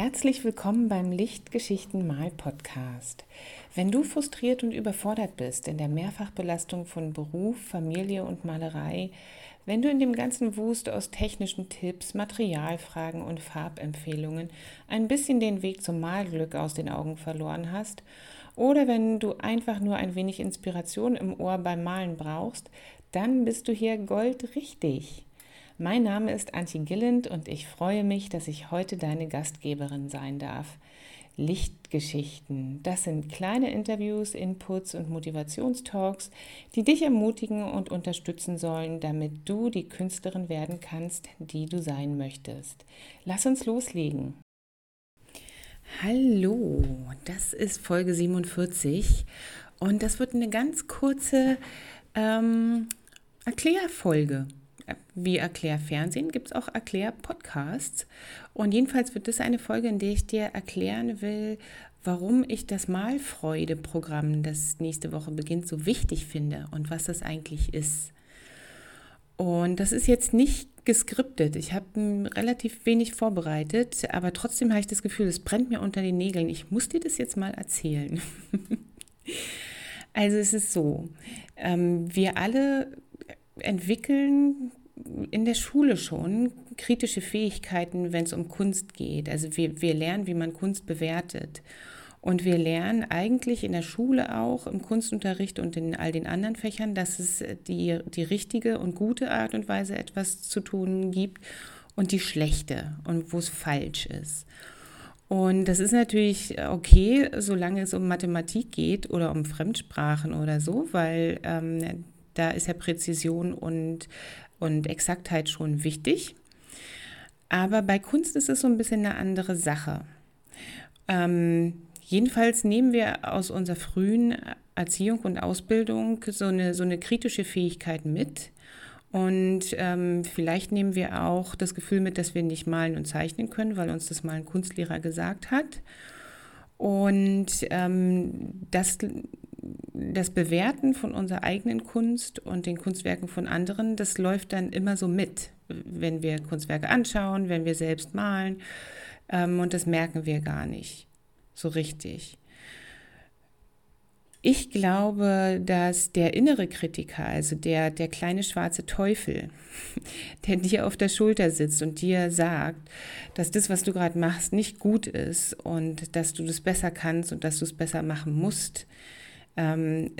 Herzlich willkommen beim Lichtgeschichten Mal Podcast. Wenn du frustriert und überfordert bist in der Mehrfachbelastung von Beruf, Familie und Malerei, wenn du in dem ganzen Wust aus technischen Tipps, Materialfragen und Farbempfehlungen ein bisschen den Weg zum Malglück aus den Augen verloren hast, oder wenn du einfach nur ein wenig Inspiration im Ohr beim Malen brauchst, dann bist du hier goldrichtig. Mein Name ist Antje Gilland und ich freue mich, dass ich heute deine Gastgeberin sein darf. Lichtgeschichten, das sind kleine Interviews, Inputs und Motivationstalks, die dich ermutigen und unterstützen sollen, damit du die Künstlerin werden kannst, die du sein möchtest. Lass uns loslegen. Hallo, das ist Folge 47 und das wird eine ganz kurze ähm, Erklärfolge wie Erklärfernsehen gibt es auch Erklärpodcasts. Und jedenfalls wird das eine Folge, in der ich dir erklären will, warum ich das Malfreude-Programm, das nächste Woche beginnt, so wichtig finde und was das eigentlich ist. Und das ist jetzt nicht geskriptet. Ich habe relativ wenig vorbereitet, aber trotzdem habe ich das Gefühl, es brennt mir unter den Nägeln. Ich muss dir das jetzt mal erzählen. also es ist so, ähm, wir alle entwickeln in der Schule schon kritische Fähigkeiten, wenn es um Kunst geht. Also wir, wir lernen, wie man Kunst bewertet. Und wir lernen eigentlich in der Schule auch, im Kunstunterricht und in all den anderen Fächern, dass es die, die richtige und gute Art und Weise etwas zu tun gibt und die schlechte und wo es falsch ist. Und das ist natürlich okay, solange es um Mathematik geht oder um Fremdsprachen oder so, weil ähm, da ist ja Präzision und, und Exaktheit schon wichtig. Aber bei Kunst ist es so ein bisschen eine andere Sache. Ähm, jedenfalls nehmen wir aus unserer frühen Erziehung und Ausbildung so eine, so eine kritische Fähigkeit mit. Und ähm, vielleicht nehmen wir auch das Gefühl mit, dass wir nicht malen und zeichnen können, weil uns das mal ein Kunstlehrer gesagt hat. Und ähm, das das Bewerten von unserer eigenen Kunst und den Kunstwerken von anderen, das läuft dann immer so mit, wenn wir Kunstwerke anschauen, wenn wir selbst malen. Ähm, und das merken wir gar nicht so richtig. Ich glaube, dass der innere Kritiker, also der, der kleine schwarze Teufel, der dir auf der Schulter sitzt und dir sagt, dass das, was du gerade machst, nicht gut ist und dass du das besser kannst und dass du es besser machen musst, ähm,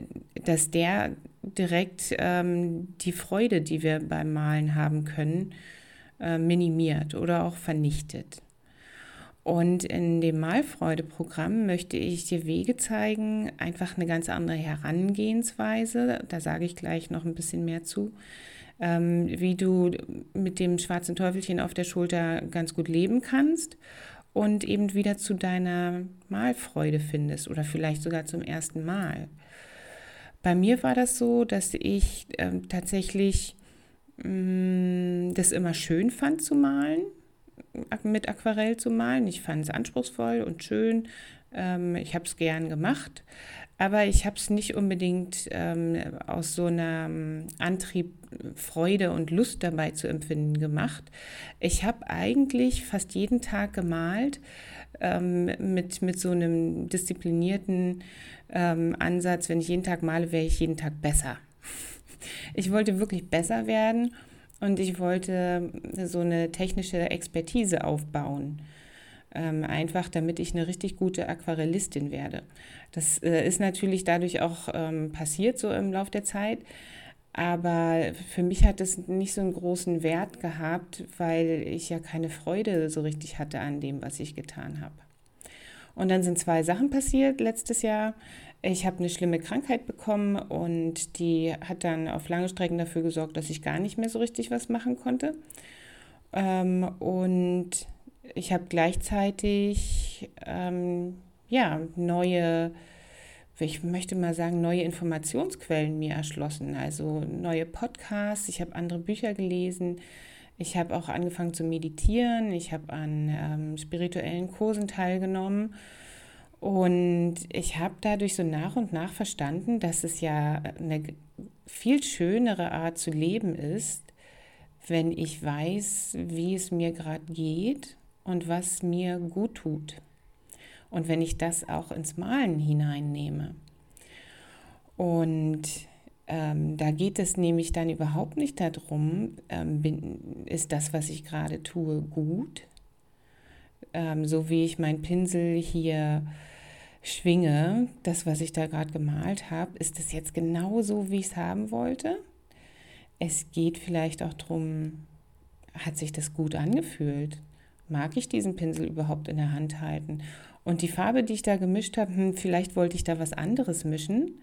dass der direkt ähm, die Freude, die wir beim Malen haben können, äh, minimiert oder auch vernichtet. Und in dem Malfreude-Programm möchte ich dir Wege zeigen, einfach eine ganz andere Herangehensweise, da sage ich gleich noch ein bisschen mehr zu, ähm, wie du mit dem schwarzen Teufelchen auf der Schulter ganz gut leben kannst und eben wieder zu deiner Malfreude findest oder vielleicht sogar zum ersten Mal. Bei mir war das so, dass ich äh, tatsächlich mh, mm, das immer schön fand zu malen, mit Aquarell zu malen. Ich fand es anspruchsvoll und schön. Ähm, ich habe es gern gemacht, aber ich habe es nicht unbedingt ähm, aus so einem Antrieb, Freude und Lust dabei zu empfinden gemacht. Ich habe eigentlich fast jeden Tag gemalt ähm, mit, mit so einem disziplinierten ähm, Ansatz, wenn ich jeden Tag male, wäre ich jeden Tag besser. Ich wollte wirklich besser werden und ich wollte so eine technische Expertise aufbauen. Ähm, einfach damit ich eine richtig gute Aquarellistin werde. Das äh, ist natürlich dadurch auch ähm, passiert so im Laufe der Zeit. Aber für mich hat es nicht so einen großen Wert gehabt, weil ich ja keine Freude so richtig hatte an dem, was ich getan habe. Und dann sind zwei Sachen passiert letztes Jahr. Ich habe eine schlimme Krankheit bekommen und die hat dann auf lange Strecken dafür gesorgt, dass ich gar nicht mehr so richtig was machen konnte. Ähm, und ich habe gleichzeitig ähm, ja, neue, ich möchte mal sagen, neue Informationsquellen mir erschlossen. Also neue Podcasts, ich habe andere Bücher gelesen. Ich habe auch angefangen zu meditieren. Ich habe an ähm, spirituellen Kursen teilgenommen. Und ich habe dadurch so nach und nach verstanden, dass es ja eine viel schönere Art zu leben ist, wenn ich weiß, wie es mir gerade geht und was mir gut tut. Und wenn ich das auch ins Malen hineinnehme. Und ähm, da geht es nämlich dann überhaupt nicht darum, ähm, bin, ist das, was ich gerade tue, gut? Ähm, so wie ich meinen Pinsel hier schwinge, das, was ich da gerade gemalt habe, ist das jetzt genau so, wie ich es haben wollte? Es geht vielleicht auch darum, hat sich das gut angefühlt? Mag ich diesen Pinsel überhaupt in der Hand halten? Und die Farbe, die ich da gemischt habe, hm, vielleicht wollte ich da was anderes mischen.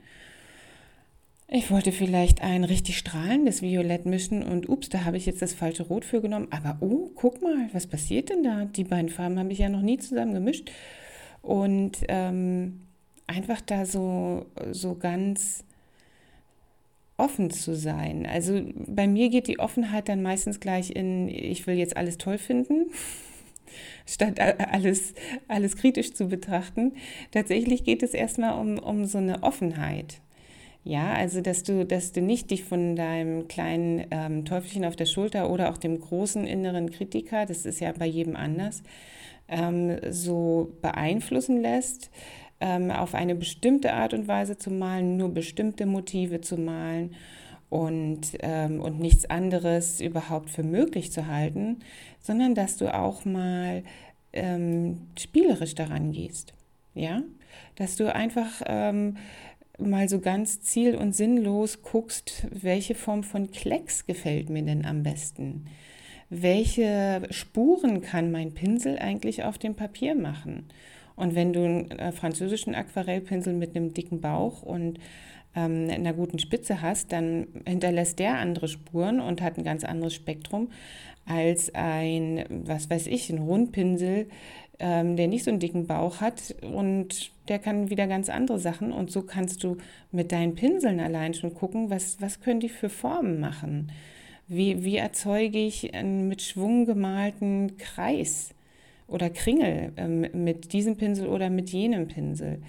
Ich wollte vielleicht ein richtig strahlendes Violett mischen und ups, da habe ich jetzt das falsche Rot für genommen. Aber oh, guck mal, was passiert denn da? Die beiden Farben habe ich ja noch nie zusammen gemischt. Und ähm, einfach da so, so ganz offen zu sein. Also bei mir geht die Offenheit dann meistens gleich in, ich will jetzt alles toll finden, statt alles, alles kritisch zu betrachten. Tatsächlich geht es erstmal um, um so eine Offenheit. Ja, also dass du, dass du nicht dich von deinem kleinen ähm, Teufelchen auf der Schulter oder auch dem großen inneren Kritiker, das ist ja bei jedem anders, ähm, so beeinflussen lässt, ähm, auf eine bestimmte Art und Weise zu malen, nur bestimmte Motive zu malen und, ähm, und nichts anderes überhaupt für möglich zu halten, sondern dass du auch mal ähm, spielerisch daran gehst. Ja, dass du einfach ähm, mal so ganz ziel- und sinnlos guckst, welche Form von Klecks gefällt mir denn am besten? Welche Spuren kann mein Pinsel eigentlich auf dem Papier machen? Und wenn du einen äh, französischen Aquarellpinsel mit einem dicken Bauch und ähm, einer guten Spitze hast, dann hinterlässt der andere Spuren und hat ein ganz anderes Spektrum als ein, was weiß ich, ein Rundpinsel, ähm, der nicht so einen dicken Bauch hat und der kann wieder ganz andere Sachen. Und so kannst du mit deinen Pinseln allein schon gucken, was, was können die für Formen machen. Wie, wie erzeuge ich einen mit Schwung gemalten Kreis oder Kringel ähm, mit diesem Pinsel oder mit jenem Pinsel?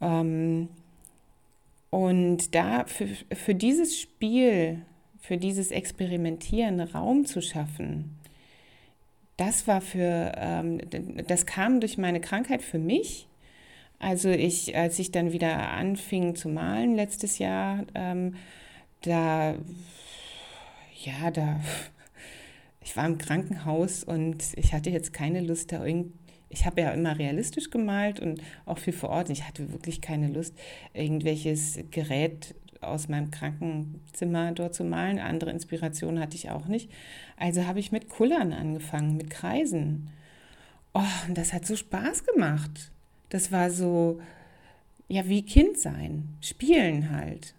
Ähm, und da für, für dieses Spiel, für dieses Experimentieren Raum zu schaffen, das war für, ähm, das kam durch meine Krankheit für mich. Also ich, als ich dann wieder anfing zu malen letztes Jahr, ähm, da, ja, da, ich war im Krankenhaus und ich hatte jetzt keine Lust, da irgendwie ich habe ja immer realistisch gemalt und auch viel vor Ort. Ich hatte wirklich keine Lust, irgendwelches Gerät aus meinem Krankenzimmer dort zu malen. Andere Inspirationen hatte ich auch nicht. Also habe ich mit Kullern angefangen, mit Kreisen. Oh, und das hat so Spaß gemacht. Das war so, ja, wie Kind sein, spielen halt.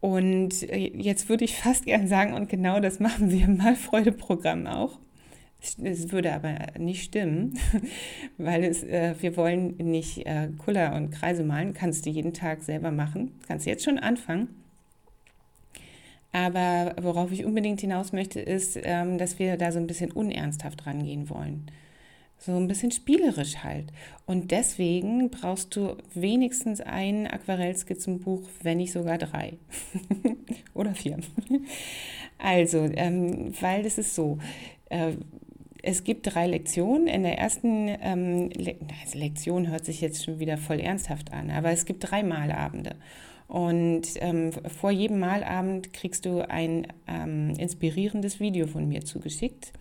Und äh, jetzt würde ich fast gern sagen, und genau das machen wir im Malfreude-Programm auch. Es würde aber nicht stimmen, weil es, äh, wir wollen nicht äh, Kuller und Kreise malen. Kannst du jeden Tag selber machen. Kannst jetzt schon anfangen. Aber worauf ich unbedingt hinaus möchte, ist, ähm, dass wir da so ein bisschen unernsthaft rangehen wollen. So ein bisschen spielerisch halt. Und deswegen brauchst du wenigstens ein Aquarellskizzenbuch, wenn nicht sogar drei. Oder vier. Also, ähm, weil das ist so. Äh, es gibt drei Lektionen. In der ersten ähm, Le also Lektion hört sich jetzt schon wieder voll ernsthaft an, aber es gibt drei Malabende. Und ähm, vor jedem Malabend kriegst du ein ähm, inspirierendes Video von mir zugeschickt.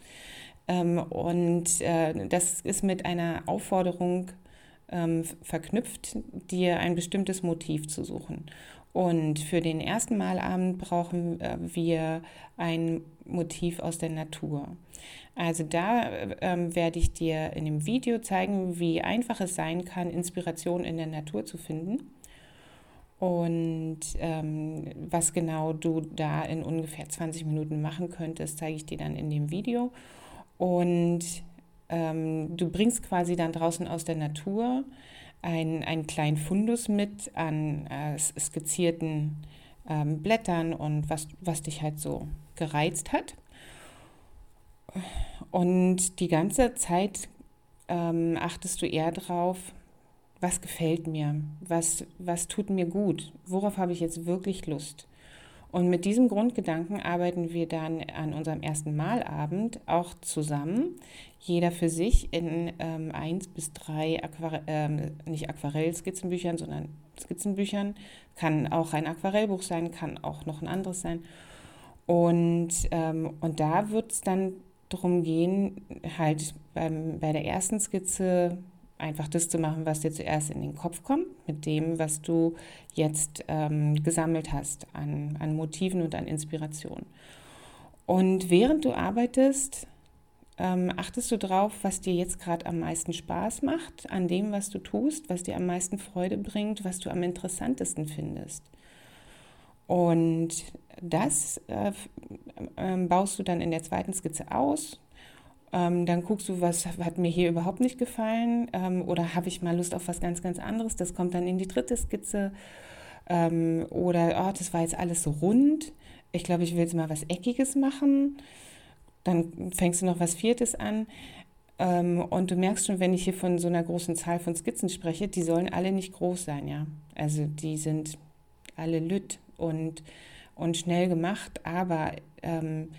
Ähm, und äh, das ist mit einer Aufforderung ähm, verknüpft, dir ein bestimmtes Motiv zu suchen. Und für den ersten Malabend brauchen äh, wir ein Motiv aus der Natur. Also da ähm, werde ich dir in dem Video zeigen, wie einfach es sein kann, Inspiration in der Natur zu finden. Und ähm, was genau du da in ungefähr 20 Minuten machen könntest, zeige ich dir dann in dem Video. Und ähm, du bringst quasi dann draußen aus der Natur ein, einen kleinen Fundus mit an äh, skizzierten ähm, Blättern und was, was dich halt so gereizt hat. Und die ganze Zeit ähm, achtest du eher drauf, was gefällt mir, was, was tut mir gut, worauf habe ich jetzt wirklich Lust. Und mit diesem Grundgedanken arbeiten wir dann an unserem ersten Malabend auch zusammen, jeder für sich in ähm, eins bis drei Aquare ähm, nicht Aquarell-Skizzenbüchern, sondern Skizzenbüchern. Kann auch ein Aquarellbuch sein, kann auch noch ein anderes sein. Und, ähm, und da wird es dann darum gehen, halt beim, bei der ersten Skizze einfach das zu machen, was dir zuerst in den Kopf kommt, mit dem, was du jetzt ähm, gesammelt hast an, an Motiven und an Inspiration. Und während du arbeitest, ähm, achtest du drauf, was dir jetzt gerade am meisten Spaß macht, an dem, was du tust, was dir am meisten Freude bringt, was du am interessantesten findest. Und das äh, äh, baust du dann in der zweiten Skizze aus. Ähm, dann guckst du, was hat mir hier überhaupt nicht gefallen ähm, oder habe ich mal Lust auf was ganz, ganz anderes. Das kommt dann in die dritte Skizze. Ähm, oder, oh, das war jetzt alles so rund. Ich glaube, ich will jetzt mal was Eckiges machen dann fängst du noch was Viertes an. Ähm, und du merkst schon, wenn ich hier von so einer großen Zahl von Skizzen spreche, die sollen alle nicht groß sein, ja. Also die sind alle lütt und, und schnell gemacht, aber ähm,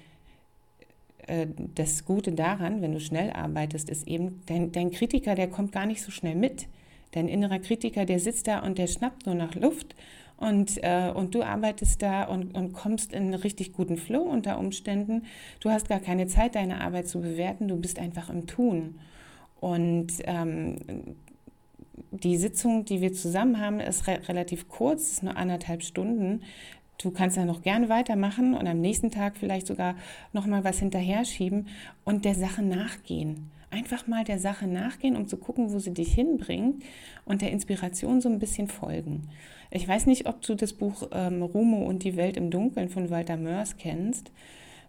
äh, das Gute daran, wenn du schnell arbeitest, ist eben, dein, dein Kritiker, der kommt gar nicht so schnell mit. Dein innerer Kritiker, der sitzt da und der schnappt nur nach Luft und, äh, und du arbeitest da und, und kommst in einen richtig guten Flow unter Umständen. Du hast gar keine Zeit, deine Arbeit zu bewerten, du bist einfach im Tun. Und ähm, die Sitzung, die wir zusammen haben, ist re relativ kurz, ist nur anderthalb Stunden. Du kannst dann noch gerne weitermachen und am nächsten Tag vielleicht sogar noch mal was hinterher schieben und der Sache nachgehen. Einfach mal der Sache nachgehen, um zu gucken, wo sie dich hinbringt und der Inspiration so ein bisschen folgen. Ich weiß nicht, ob du das Buch ähm, Rumo und die Welt im Dunkeln von Walter Mörs kennst.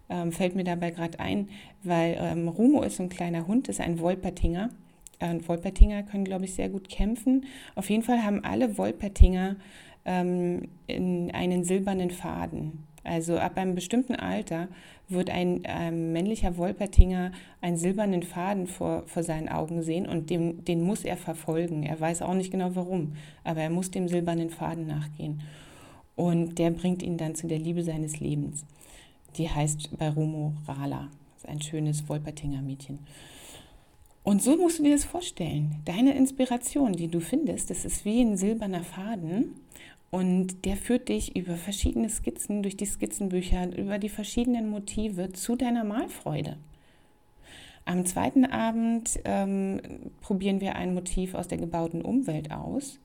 Ähm, fällt mir dabei gerade ein, weil ähm, Rumo ist so ein kleiner Hund, ist ein Wolpertinger. Äh, Wolpertinger können, glaube ich, sehr gut kämpfen. Auf jeden Fall haben alle Wolpertinger ähm, in einen silbernen Faden. Also ab einem bestimmten Alter wird ein ähm, männlicher Wolpertinger einen silbernen Faden vor, vor seinen Augen sehen und dem, den muss er verfolgen. Er weiß auch nicht genau warum, aber er muss dem silbernen Faden nachgehen. Und der bringt ihn dann zu der Liebe seines Lebens. Die heißt bei Romo Rala. Das ist ein schönes Wolpertinger Mädchen. Und so musst du dir das vorstellen. Deine Inspiration, die du findest, das ist wie ein silberner Faden und der führt dich über verschiedene Skizzen, durch die Skizzenbücher, über die verschiedenen Motive zu deiner Malfreude. Am zweiten Abend ähm, probieren wir ein Motiv aus der gebauten Umwelt aus.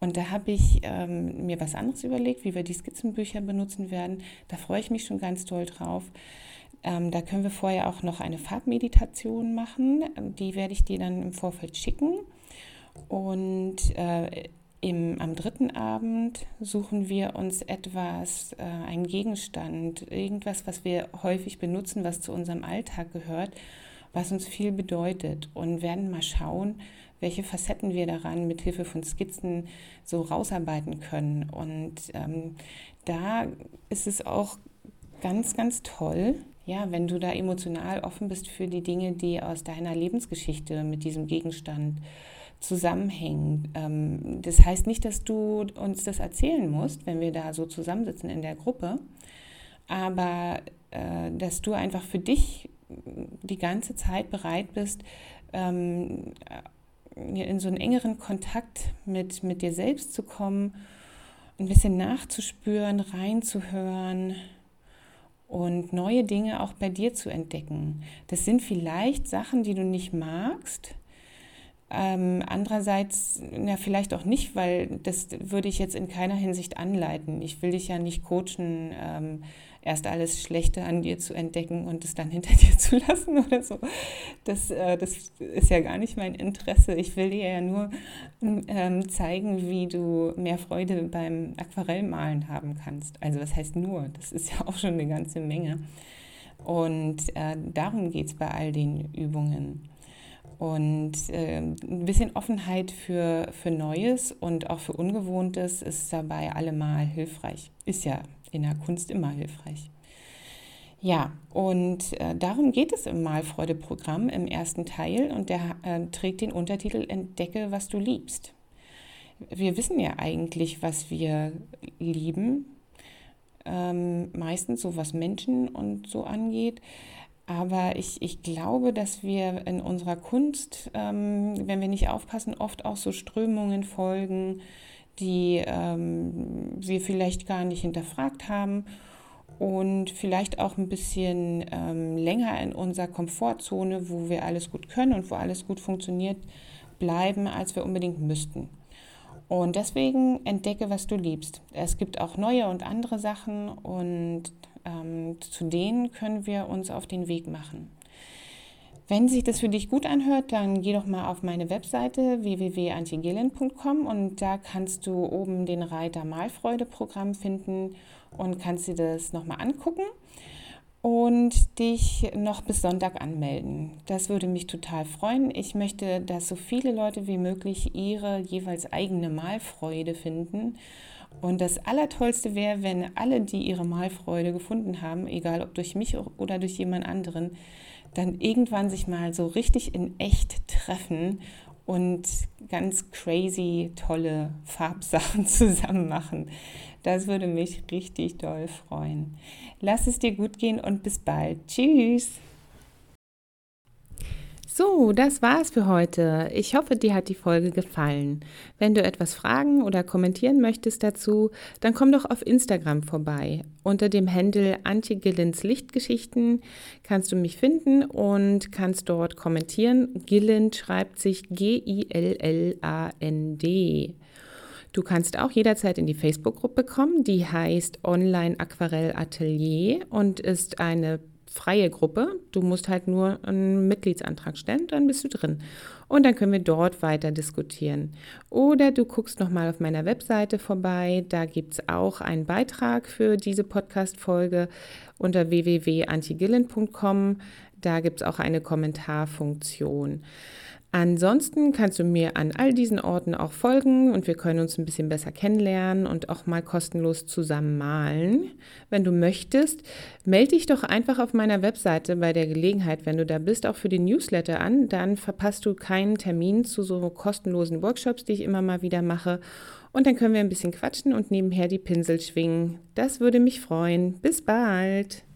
Und da habe ich ähm, mir was anderes überlegt, wie wir die Skizzenbücher benutzen werden. Da freue ich mich schon ganz toll drauf. Ähm, da können wir vorher auch noch eine Farbmeditation machen. Die werde ich dir dann im Vorfeld schicken. Und äh, im, am dritten Abend suchen wir uns etwas, äh, einen Gegenstand, irgendwas, was wir häufig benutzen, was zu unserem Alltag gehört, was uns viel bedeutet und werden mal schauen, welche Facetten wir daran mit Hilfe von Skizzen so rausarbeiten können. Und ähm, da ist es auch ganz, ganz toll, ja, wenn du da emotional offen bist für die Dinge, die aus deiner Lebensgeschichte mit diesem Gegenstand zusammenhängen. Ähm, das heißt nicht, dass du uns das erzählen musst, wenn wir da so zusammensitzen in der Gruppe, aber äh, dass du einfach für dich die ganze Zeit bereit bist, ähm, in so einen engeren Kontakt mit, mit dir selbst zu kommen, ein bisschen nachzuspüren, reinzuhören und neue Dinge auch bei dir zu entdecken. Das sind vielleicht Sachen, die du nicht magst, ähm, andererseits, na, vielleicht auch nicht, weil das würde ich jetzt in keiner Hinsicht anleiten. Ich will dich ja nicht coachen, ähm, erst alles Schlechte an dir zu entdecken und es dann hinter dir zu lassen oder so. Das, äh, das ist ja gar nicht mein Interesse. Ich will dir ja nur ähm, zeigen, wie du mehr Freude beim Aquarellmalen haben kannst. Also was heißt nur? Das ist ja auch schon eine ganze Menge. Und äh, darum geht es bei all den Übungen. Und äh, ein bisschen Offenheit für, für Neues und auch für Ungewohntes ist dabei allemal hilfreich. Ist ja in der Kunst immer hilfreich. Ja, und äh, darum geht es im Malfreude-Programm im ersten Teil und der äh, trägt den Untertitel Entdecke, was du liebst. Wir wissen ja eigentlich, was wir lieben. ähm, meistens so was Menschen und so angeht. Aber ich, ich glaube, dass wir in unserer Kunst, ähm, wenn wir nicht aufpassen, oft auch so Strömungen folgen, die ähm, wir vielleicht gar nicht hinterfragt haben und vielleicht auch ein bisschen ähm, länger in unserer Komfortzone, wo wir alles gut können und wo alles gut funktioniert, bleiben, als wir unbedingt müssten. Und deswegen entdecke, was du liebst. Es gibt auch neue und andere Sachen und ähm, zu denen können wir uns auf den Weg machen. Wenn sich das für dich gut anhört, dann geh doch mal auf meine Webseite www.antigillen.com und da kannst du oben den Reiter Malfreude-Programm finden und kannst dir das nochmal angucken und dich noch bis Sonntag anmelden. Das würde mich total freuen. Ich möchte, dass so viele Leute wie möglich ihre jeweils eigene Malfreude finden und das Allertollste wäre, wenn alle, die ihre Malfreude gefunden haben, egal ob durch mich oder durch jemand anderen, dann irgendwann sich mal so richtig in echt treffen und ganz crazy tolle Farbsachen zusammen machen. Das würde mich richtig doll freuen. Lass es dir gut gehen und bis bald. Tschüss. So, das war's für heute. Ich hoffe, dir hat die Folge gefallen. Wenn du etwas fragen oder kommentieren möchtest dazu, dann komm doch auf Instagram vorbei. Unter dem Handle Anti-Gillens Lichtgeschichten kannst du mich finden und kannst dort kommentieren. Gillen schreibt sich G-I-L-L-A-N-D. Du kannst auch jederzeit in die Facebook-Gruppe kommen, die heißt Online Aquarell Atelier und ist eine freie Gruppe. Du musst halt nur einen Mitgliedsantrag stellen, dann bist du drin. Und dann können wir dort weiter diskutieren. Oder du guckst nochmal auf meiner Webseite vorbei. Da gibt es auch einen Beitrag für diese Podcast-Folge unter www.antigillen.com. Da gibt es auch eine Kommentarfunktion. Ansonsten kannst du mir an all diesen Orten auch folgen und wir können uns ein bisschen besser kennenlernen und auch mal kostenlos zusammen malen. Wenn du möchtest, melde dich doch einfach auf meiner Webseite bei der Gelegenheit, wenn du da bist, auch für den Newsletter an. Dann verpasst du keinen Termin zu so kostenlosen Workshops, die ich immer mal wieder mache. Und dann können wir ein bisschen quatschen und nebenher die Pinsel schwingen. Das würde mich freuen. Bis bald!